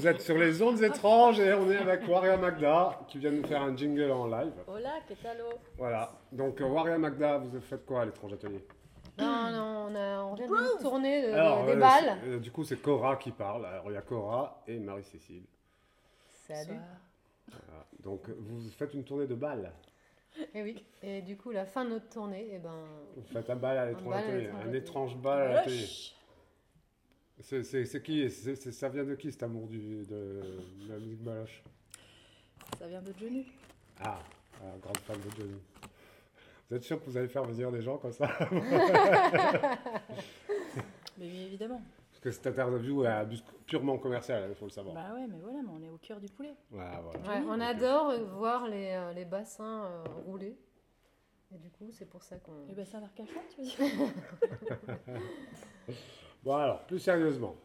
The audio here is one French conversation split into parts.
Vous êtes sur les ondes étranges et on est avec Waria Magda qui vient nous faire un jingle en live. Hola, ¿qué tal? Voilà. Donc, euh, Waria Magda, vous faites quoi à l'étrange atelier? Non, non, on, a, on vient de tourner de- Alors, des euh, balles. euh, Du coup, c'est Cora qui parle. Alors, il y a Cora et Marie-Cécile. Salut. Voilà. Donc, vous faites une tournée de balles. Et oui. Et du coup, la fin de notre tournée, eh ben, Vous faites un bal à l'étrange atelier. Un étrange bal à l'atelier. C'est c'est- c'est qui c'est- c'est- Ça vient de qui cet amour du, de, de la musique baloche? Ça vient de Johnny. Ah, ah, grande fan de Johnny. Vous êtes sûr que vous allez faire venir des gens comme ça? Mais oui, évidemment. Parce que cette interview est un but purement commercial, il faut le savoir. Bah ouais, mais voilà, mais on est au cœur du poulet. Voilà, voilà. ouais, on adore voir les, euh, les bassins euh, rouler. Et du coup, c'est pour ça qu'on. Le bassin d'Arcachon, tu veux dire? Bon alors, plus sérieusement.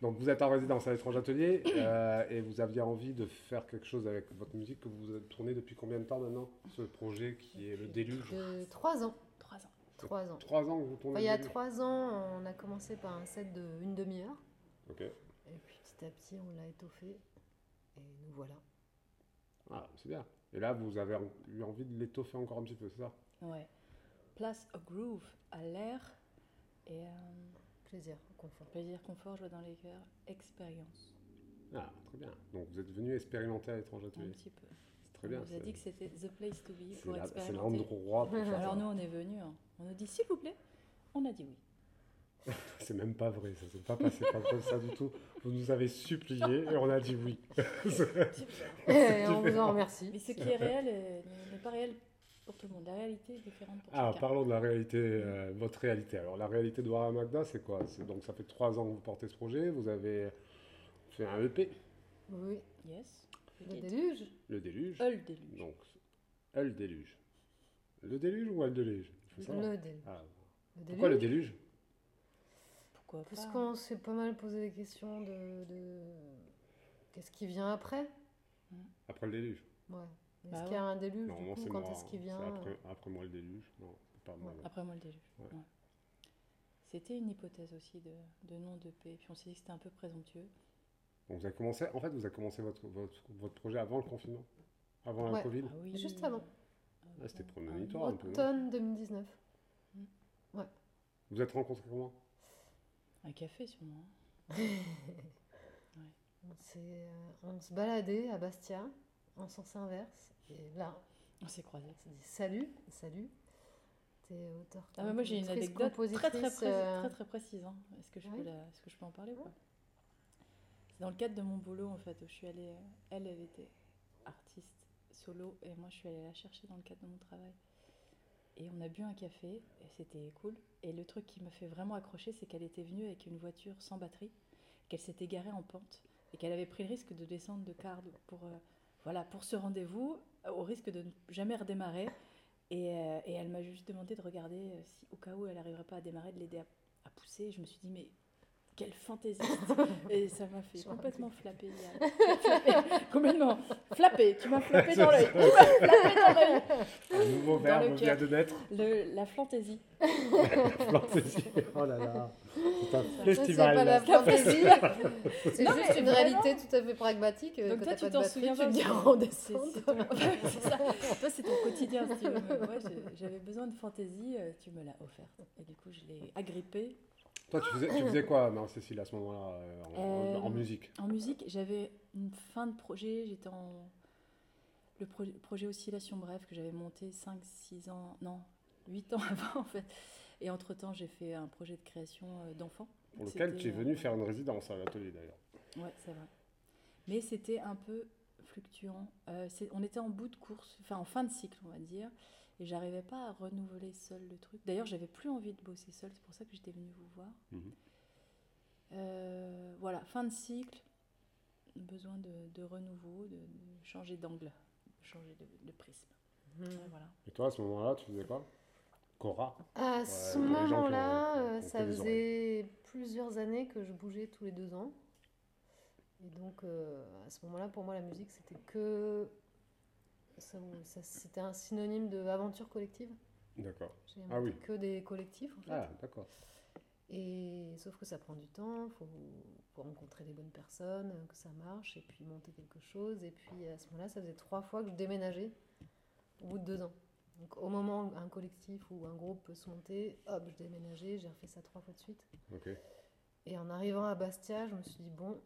Donc vous êtes en résidence à l'étrange atelier euh, et vous aviez envie de faire quelque chose avec votre musique que vous tournez depuis combien de temps maintenant Ce projet qui est le déluge? De trois ans. Trois ans. Trois ans. Trois ans que vous tournez Enfin, il y a trois ans, on a commencé par un set de une demi-heure. Ok. Et puis petit à petit, on l'a étoffé. Et nous voilà. Ah, c'est bien. Et là, vous avez eu envie de l'étoffer encore un petit peu, c'est ça? Ouais. Place au groove, à l'air et euh, Plaisir, confort. plaisir, confort, joie dans les cœurs, expérience. Ah, très bien. Donc vous êtes venu expérimenter à l'étrange Un petit peu. C'est très bien. on nous a dit que c'était the place to be pour la- c'est expérimenter. l'endroit pour faire Alors ça. nous, on est venus, hein. on nous dit s'il vous plaît, on a dit oui. C'est même pas vrai, ça s'est pas passé pas comme ça du tout. Vous nous avez supplié et on a dit oui. Et on vous en remercie. Mais ce qui est réel n'est pas réel pour tout le monde. La réalité est différente pour Ah, chacun. parlons de la réalité, euh, votre réalité. Alors, la réalité de Wara Magda, c'est quoi? C'est Donc, ça fait trois ans que vous portez ce projet. Vous avez fait un EP, Oui, Yes. le déluge. Le Déluge. Eul déluge. Donc, El Déluge. Le Déluge ou El Déluge? Il faut savoir. Le déluge. Ah, Le Pourquoi le déluge. Déluge? Pourquoi Parce qu'on s'est pas mal posé des questions de, de- qu'est-ce qui vient après? Après le Déluge Ouais. Est-ce Bah qu'il y a un déluge du coup, moi. Quand est-ce qu'il C'est vient après, après moi le Déluge Non, pas moi. Après moi le déluge. Ouais. Ouais. C'était une hypothèse aussi de, de nom de paix. Puis on s'est dit que c'était un peu présomptueux. Donc, vous avez commencé, en fait, vous avez commencé votre, votre, votre projet avant le confinement? Avant Ouais. la Covid? Ah oui. Juste avant. Ah, C'était Ah, prémonitoire un peu. non? Automne 2019. Vous vous êtes rencontrés comment? Un café sûrement. On, s'est, euh, on se baladait à Bastia en sens inverse. Et là, On s'est croisés. on s'est dit salut, salut. T'es auteur. Ah bah moi j'ai une anecdote très très, euh, très très précise. hein. Est-ce que, je Oui. peux la- est-ce que je peux en parler ou pas? C'est dans le cadre de mon boulot en fait où je suis allée. euh, Elle, elle était artiste solo et moi je suis allée la chercher dans le cadre de mon travail. Et on a bu un café et c'était cool. Et le truc qui m'a fait vraiment accrocher, c'est qu'elle était venue avec une voiture sans batterie, qu'elle s'était garée en pente et qu'elle avait pris le risque de descendre de car pour, euh, voilà, pour ce rendez-vous, euh, au risque de ne jamais redémarrer. Et, euh, elle m'a juste demandé de regarder euh, si, au cas où elle n'arriverait pas à démarrer, de l'aider à, pousser. Je me suis dit, mais quelle fantaisie Et ça m'a fait complètement flapper. Flapper, complètement flappé. Tu m'as flappé dans l'œil. Tu m'as flappé dans l'œil. Un nouveau Dans verbe vient de naître. Le- La fantaisie. Fantaisie. Oh là là. C'est un Ça, c'est festival. pas la fantaisie. C'est juste mais une vraiment. réalité tout à fait pragmatique. euh, Donc toi, t'as tu pas de t'en batterie, souviens tu gares que- en C'est ça. Toi, c'est ton quotidien, Moi, j'avais besoin de fantaisie, euh, tu me l'as offerte. Et du coup, je l'ai agrippée. Toi, tu faisais, tu faisais quoi, Marie-Cécile, à ce moment-là, euh, en, Euh, en musique? En musique, j'avais une fin de projet. J'étais en. Le pro- projet Oscillation Bref que j'avais monté 5-6 ans. Non, 8 ans avant, en fait. Et entre-temps, j'ai fait un projet de création euh, d'enfants. Pour lequel tu es venu faire une résidence à l'atelier, d'ailleurs. Ouais, c'est vrai. Mais c'était un peu fluctuant. Euh, on était en bout de course, enfin en fin de cycle, on va dire. Et j'arrivais pas à renouveler seul le truc. D'ailleurs, j'avais plus envie de bosser seul. C'est pour ça que j'étais venue vous voir. Mhm. Euh, voilà, fin de cycle. Besoin de, de renouveau, de, de changer d'angle, de changer de, de prisme. Mhm. Voilà. Et toi, à ce moment-là, tu faisais quoi? Cora? À ce moment-là, euh, ça faisait plusieurs années que je bougeais tous les deux ans. Et donc, euh, à ce moment-là, pour moi, la musique, c'était que. C'était un synonyme de aventure collective. D'accord. J'ai Ah oui. que des collectifs, en fait. Ah, d'accord. Et sauf que ça prend du temps, faut, faut rencontrer les bonnes personnes, que ça marche, et puis monter quelque chose. Et puis à ce moment-là, ça faisait trois fois que je déménageais au bout de deux ans. Donc au moment où un collectif ou un groupe peut se monter, hop, je déménageais, j'ai refait ça trois fois de suite. Ok. Et en arrivant à Bastia, je me suis dit, bon,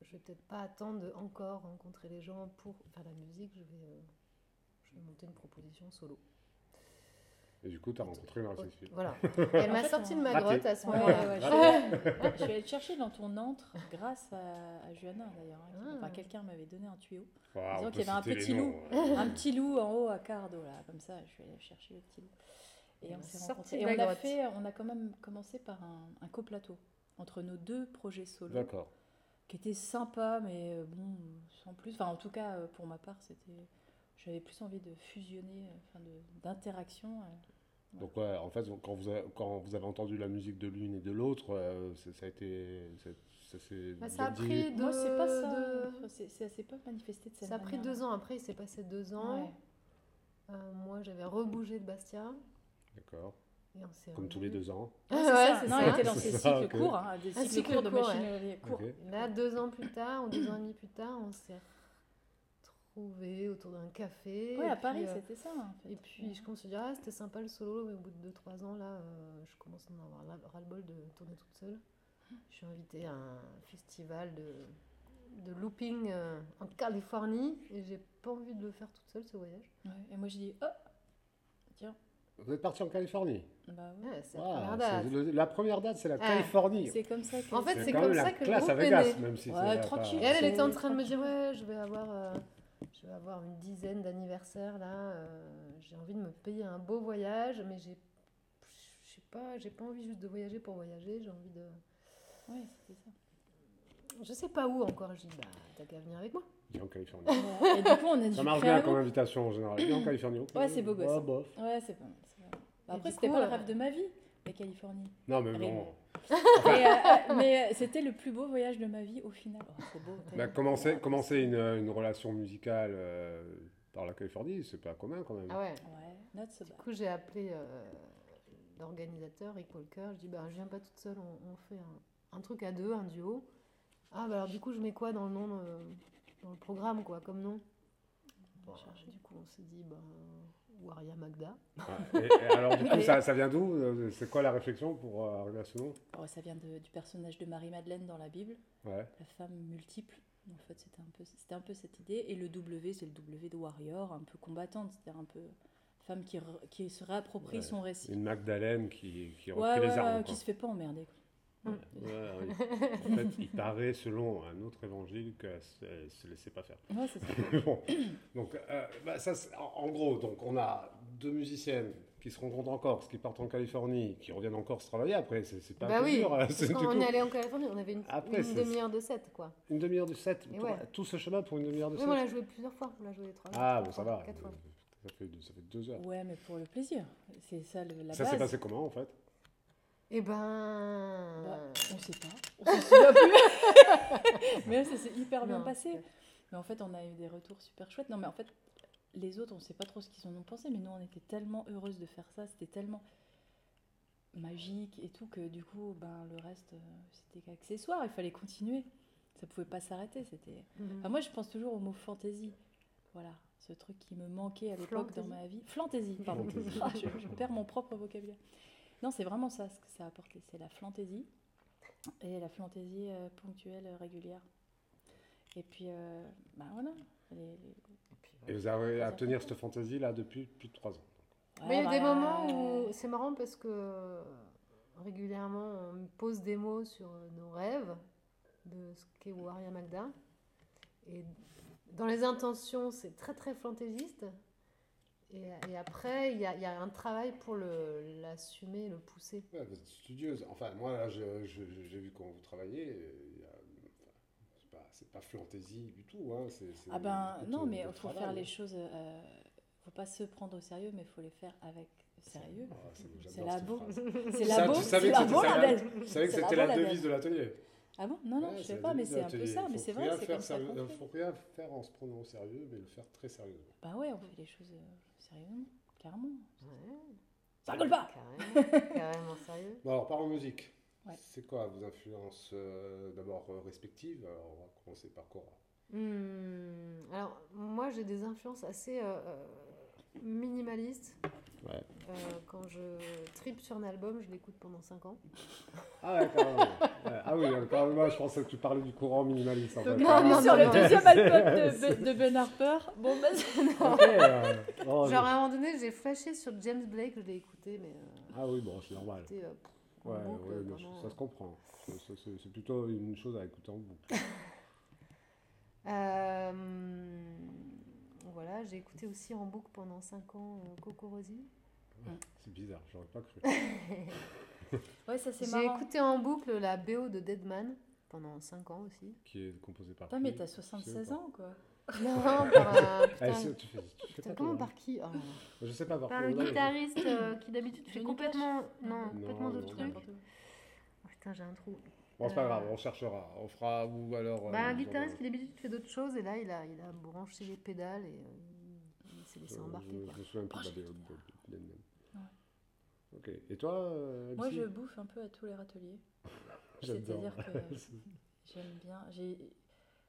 je vais peut-être pas attendre de encore rencontrer les gens pour faire la musique, je vais, euh, je vais monter une proposition solo. Et du coup, tu as rencontré Marie Cécile. Voilà. Elle m'a sorti on- de ma grotte à ce Ouais, moment-là. ouais, je, suis allée te chercher dans ton antre grâce à, à Johanna d'ailleurs. hein, qui- Ah. Enfin, quelqu'un m'avait donné un tuyau. Disons on qu'il y avait un petit noms, loup. ouais. un petit loup en haut à Cardo là, comme ça. Je suis allée chercher le petit loup. Et on m'a s'est rencontrés. Et on a grotte. fait, on a quand même commencé par un, un coplateau entre nos deux projets solo, D'accord. qui était sympa, mais euh, bon, sans plus. Enfin, en tout cas, euh, pour ma part, c'était. J'avais plus envie de fusionner, euh, enfin, d'interaction. euh. Donc ouais, en fait, quand vous avez, quand vous avez entendu la musique de l'une et de l'autre, euh, ça, ça a été, ça, ça s'est Bah, ça a pris Moi, c'est pas ça. de- Ça s'est pas manifesté de cette Ça a pris manière. deux ans. Après, il s'est passé deux ans. Ouais. Euh, moi, j'avais rebougé de Bastia. D'accord. Comme tous les deux ans. Ouais, c'est Ouais, ça. c'est non, ça. elle était dans C'est ses cycles courts, hein, des cycles cycle courts de court, machine courts. Ok. Là, deux ans plus tard, ou deux ans et demi plus tard, on s'est retrouvés autour d'un café. Ouais, à puis, Paris, euh, c'était ça. En fait. Et puis, je commence à dire, ah, c'était sympa le solo, mais au bout de 2-3 ans, là, euh, je commence à en avoir ras- ras-le-bol de tourner toute seule. Je suis invitée à un festival de, de looping euh, en Californie, et j'ai pas envie de le faire toute seule, ce voyage. Ouais, Et moi, je dis, oh, tiens, Vous êtes parti en Californie. bah ouais. Ouais, c'est la Ah, première date. le- la première date, c'est la Ah. Californie. C'est comme ça que. En fait, c'est comme ça que le classe à groupe est Vegas, né. même si Ouais, c'est pas- tranquille. Et elle, elle était en train de me dire, ouais, je vais avoir, euh, je vais avoir une dizaine d'anniversaires là. euh, j'ai envie de me payer un beau voyage, mais j'ai, je sais pas, j'ai pas envie juste de voyager pour voyager. J'ai envie de, Ouais, c'était ça. je sais pas où encore. Je dis, bah, t'as qu'à venir avec moi. Viens en Californie. Et du coup, on a dit. Ça marche bien comme invitation en général. Viens en Californie. Ouais, c'est beau gosse. Ouais, bof. Ouais, c'est pas mal. Et Après, c'était coup, pas le euh, rêve de ma vie, la Californie. Non, mais bon. mais euh, mais, euh, c'était le plus beau voyage de ma vie au final. Oh, c'est beau. Bah, commencer, commencer une, une relation musicale euh, par la Californie, c'est pas commun quand même. Ah ouais. Ouais, not so Du coup, j'ai appelé euh, l'organisateur, Rick Walker. Je dis, bah, je viens pas toute seule. On, on fait un, un truc à deux, un duo. Ah, bah alors du coup, je mets quoi dans le nom, euh, dans le programme, quoi, comme nom? Bon, chercher. Du coup, on s'est dit, bah, Waria Magda. Ah, et, et alors, du coup, ça, ça vient d'où euh, C'est quoi la réflexion pour euh, arriver à ce nom? Oh, ça vient de- du personnage de Marie-Madeleine dans la Bible, Ouais. la femme multiple. En fait, c'était un, peu, c'était un peu cette idée. Et le W, c'est le W de warrior, un peu combattante, c'est-à-dire un peu femme qui, re- qui se réapproprie Ouais. son récit. Une Magdalène qui, qui Ouais, reprit ouais, les armes. quoi. qui se fait pas emmerder. quoi. Ouais, oui. En fait, il paraît, selon un autre évangile, qu'elle se, elle se laissait pas faire. Ouais, c'est ça. Bon. Donc, euh, bah, ça, c'est- en, en gros, donc, on a deux musiciennes qui se rencontrent en Corse, qui partent en Californie, qui reviennent en Corse travailler après. C'est c'est pas bah oui, dur, hein, parce quand on coup est allé en Californie, on avait une, Après, une c'est- demi-heure de set, quoi. une demi-heure de set. Et Tout- ouais. Tout ce chemin pour une demi-heure de Oui, set. on l'a joué plusieurs fois. On l'a joué trois Ah, bon, ça fois, va. Quatre fois. Ça fait, deux- ça fait deux heures. Ouais, mais pour le plaisir. C'est ça le, la ça base. s'est passé comment en fait? Eh ben. Bah, on sait pas. On souvient plus. mais ça s'est hyper bien non, passé. Mais en fait, on a eu des retours super chouettes. Non, mais en fait, les autres, on sait pas trop ce qu'ils en ont pensé, mais nous, on était tellement heureuses de faire ça. C'était tellement magique et tout que du coup, ben, le reste, euh, c'était qu'accessoire. Il fallait continuer. Ça pouvait pas s'arrêter. C'était. Enfin, moi, je pense toujours au mot fantaisie. Voilà, ce truc qui me manquait à l'époque dans ma vie. Fantaisie, pardon. Ah, je perds mon propre vocabulaire. Non, c'est vraiment ça ce que ça a apporté. C'est la fantaisie et la fantaisie euh, ponctuelle, euh, régulière. Et puis, euh, bah voilà. les- les- Et vous avez à tenir cette fantaisie là depuis plus de trois ans. Mais il y a Ouais, des moments où c'est marrant parce que euh, régulièrement on me pose des mots sur nos rêves de ce qu'est Waria Magda. Et dans les intentions, c'est très très fantaisiste. Et, et après, il y, a- il y a un travail pour l'assumer, le pousser. Ouais, vous êtes studieuse. Enfin, moi, là, j'ai vu quand vous travaillez. euh, il enfin, c'est pas, pas fantaisie du tout. Hein, Ah ben non, mais il faut travail. faire les choses. euh, faut pas se prendre au sérieux, mais il faut les faire avec sérieux. Ah, c'est- la beau. C'est la tu beau. savais que la c'était belle. Que la devise de l'atelier. Ah bon? Non, non, Ouais, je c'est sais pas, mais c'est un peu ça. Il Mais faut c'est rien vrai, c'est faire comme ça Il fait. faut rien faire en se prenant au sérieux, mais le faire très sérieusement. Bah ouais, on fait les choses euh, sérieusement, carrément. Ouais. Ça rigole pas Carrément, carrément sérieux. Bon, alors, parlons musique. Ouais. C'est quoi vos influences euh, d'abord euh, respectives? Alors, On va commencer par Cora. Hmm, Alors, moi, j'ai des influences assez euh, euh, minimalistes. Ouais. Euh, quand je tripe sur un album, je l'écoute pendant 5 ans. Ah ouais, quand même. Ouais. Ah oui, quand même, moi je pensais que tu parlais du courant minimaliste en fait. Donc, Non, on est non, sur non, le non. deuxième album de, Ben- de Ben Harper. Bon, bah, c'est- Ok, euh, oh, Genre, à un moment donné, j'ai flashé sur James Blake, je l'ai écouté, mais euh, Ah oui, bon, c'est normal. écouté, euh, Ouais, boucle ouais, non, ça se comprend. C'est plutôt une chose à écouter en boucle. Euh, voilà, j'ai écouté aussi en boucle pendant 5 ans euh, Coco Rosie. C'est bizarre, j'aurais pas cru. ouais, ça c'est J'ai écouté en boucle la BO de Deadman pendant 5 ans aussi. Qui est composé par Putain, qui mais t'as Je sais 76 pas. ans, quoi. Non, par un. Ah, Putain, c'est- tu fais, tu putain, comment par qui Oh hein. Je sais pas par Par le ouais, guitariste euh, qui d'habitude fait complètement. Non, Non, complètement non, d'autres non, trucs. Oh, putain, j'ai un trou. Bon, c'est pas Euh, grave, on cherchera. On fera, ou alors. Bah, euh, un genre, guitariste qui d'habitude fait d'autres choses et là il a, il a branché les pédales et euh, il s'est laissé embarquer. je, quoi. je me souviens plus de. Ok. Et toi, euh, Moi, je bouffe un peu à tous les râteliers. J'adore. C'est-à-dire que j'aime bien. J'ai,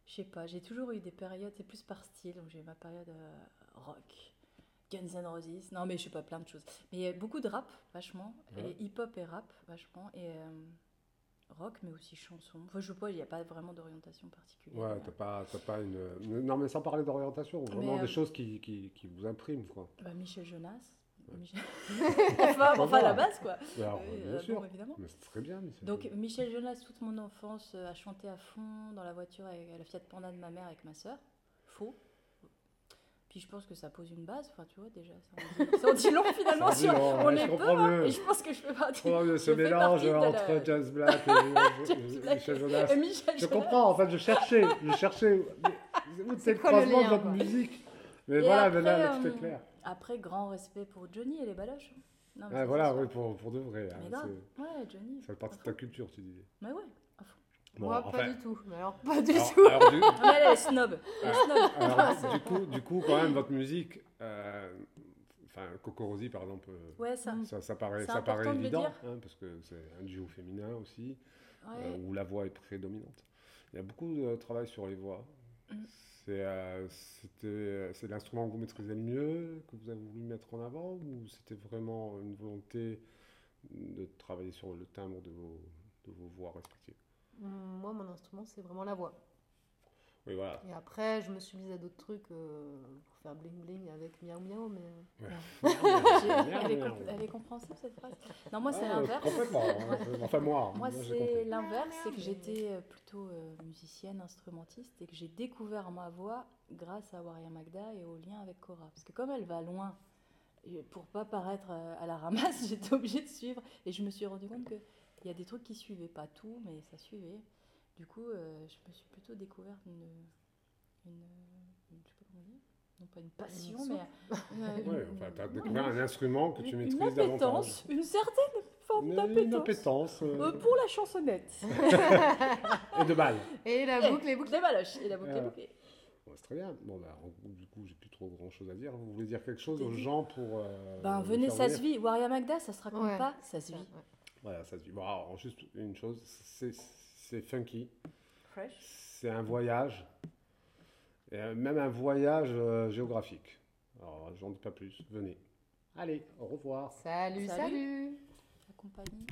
je sais pas, j'ai toujours eu des périodes, c'est plus par style. Donc j'ai ma période euh, rock, Guns N' Roses. Non, mais je sais pas, plein de choses. Mais il y a beaucoup de rap, vachement. Ouais. Et hip-hop et rap, vachement. Et euh, rock, mais aussi chanson. Enfin, je sais pas, il n'y a pas vraiment d'orientation particulière. Ouais, t'as pas, t'as pas une. Non, mais sans parler d'orientation, vraiment Mais, des euh, choses qui, qui, qui vous impriment, quoi. Bah, Michel Jonas. Ouais. Michel- enfin, enfin, à la base, quoi. Alors, Oui, bien euh, sûr. bon, évidemment. Mais c'est très bien. c'est- Donc Michel Jonas, toute mon enfance, euh, a chanté à fond dans la voiture avec la Fiat Panda de ma mère avec ma sœur. Faux. Puis je pense que ça pose une base, enfin tu vois déjà, ça en dit, ça en dit long finalement sur on ouais, je est peu, comprends hein, et je pense que je fais partie. Ce je fais mélange entre la- Jazz Black et Black Michel Jonas. Et Michel Je comprends, en fait, je cherchais, je cherchais. mais C'est le croisement de quoi musique. Mais voilà, mais là, là, tout est euh, clair. Après, grand respect pour Johnny et les baloches. Non, mais Ah, ça, voilà, oui, pour, pour de vrai. hein, c'est- ouais, Johnny. Ça fait partie de ta culture, tu disais. Mais ouais. Bon, Moi, pas du tout. Mais alors, pas du alors, tout. alors, du, Ah, mais elle est alors, du coup, du coup, quand même, votre musique, euh, enfin, Coco Rosie, par exemple, euh, Ouais, ça. ça, ça paraît, ça paraît évident, hein, parce que c'est un duo féminin aussi, Ouais. euh, où la voix est prédominante. Il y a beaucoup de travail sur les voix. Mm. C'est euh, c'était- c'est l'instrument que vous maîtrisez le mieux, que vous avez voulu mettre en avant, ou c'était vraiment une volonté de travailler sur le timbre de vos, de vos voix respectives? Moi, mon instrument, c'est vraiment la voix. Oui, voilà. Et après, je me suis mise à d'autres trucs euh, pour faire bling bling avec miaou miaou, mais J'ai- elle, est elle compréhensible cette phrase. Non, moi c'est Ah, l'inverse. Complètement. hein. Enfin, moi, Moi, j'ai c'est l'inverse, c'est que j'étais euh, plutôt euh, musicienne, instrumentiste, et que j'ai découvert ma voix grâce à Waria Magda et au lien avec Cora. Parce que comme elle va loin, pour pas paraître euh, à la ramasse, j'étais obligée de suivre, et je me suis rendu compte que il y a des trucs qui suivaient, pas tout, mais ça suivait. Du coup, euh, je me suis plutôt découvert une, une, une- je sais pas comment dire, non pas une passion, Une mais Ouais, une- enfin, tu as ouais, découvert un instrument que tu une, maîtrises une davantage. une certaine forme d'appétence. euh, Euh, pour la chansonnette. et de balles. Et la boucle est bouclée. Des baloches. Et la boucle est Ah. bouclée. Bon, c'est très bien. Bon, bah, du coup, j'ai plus trop grand chose à dire. Vous voulez dire quelque chose aux gens pour. euh, Ben, les venez, ça se vit. Waria Magda, ça se raconte Ouais, pas, ça se vit. ouais. Voilà, ça se vit. Bon, alors, juste une chose c'est c'est funky. Fresh. C'est un voyage. Et euh, même un voyage euh, géographique. Alors, j'en dis pas plus. Venez. Allez, au revoir. Salut, Salut. salut. La compagnie.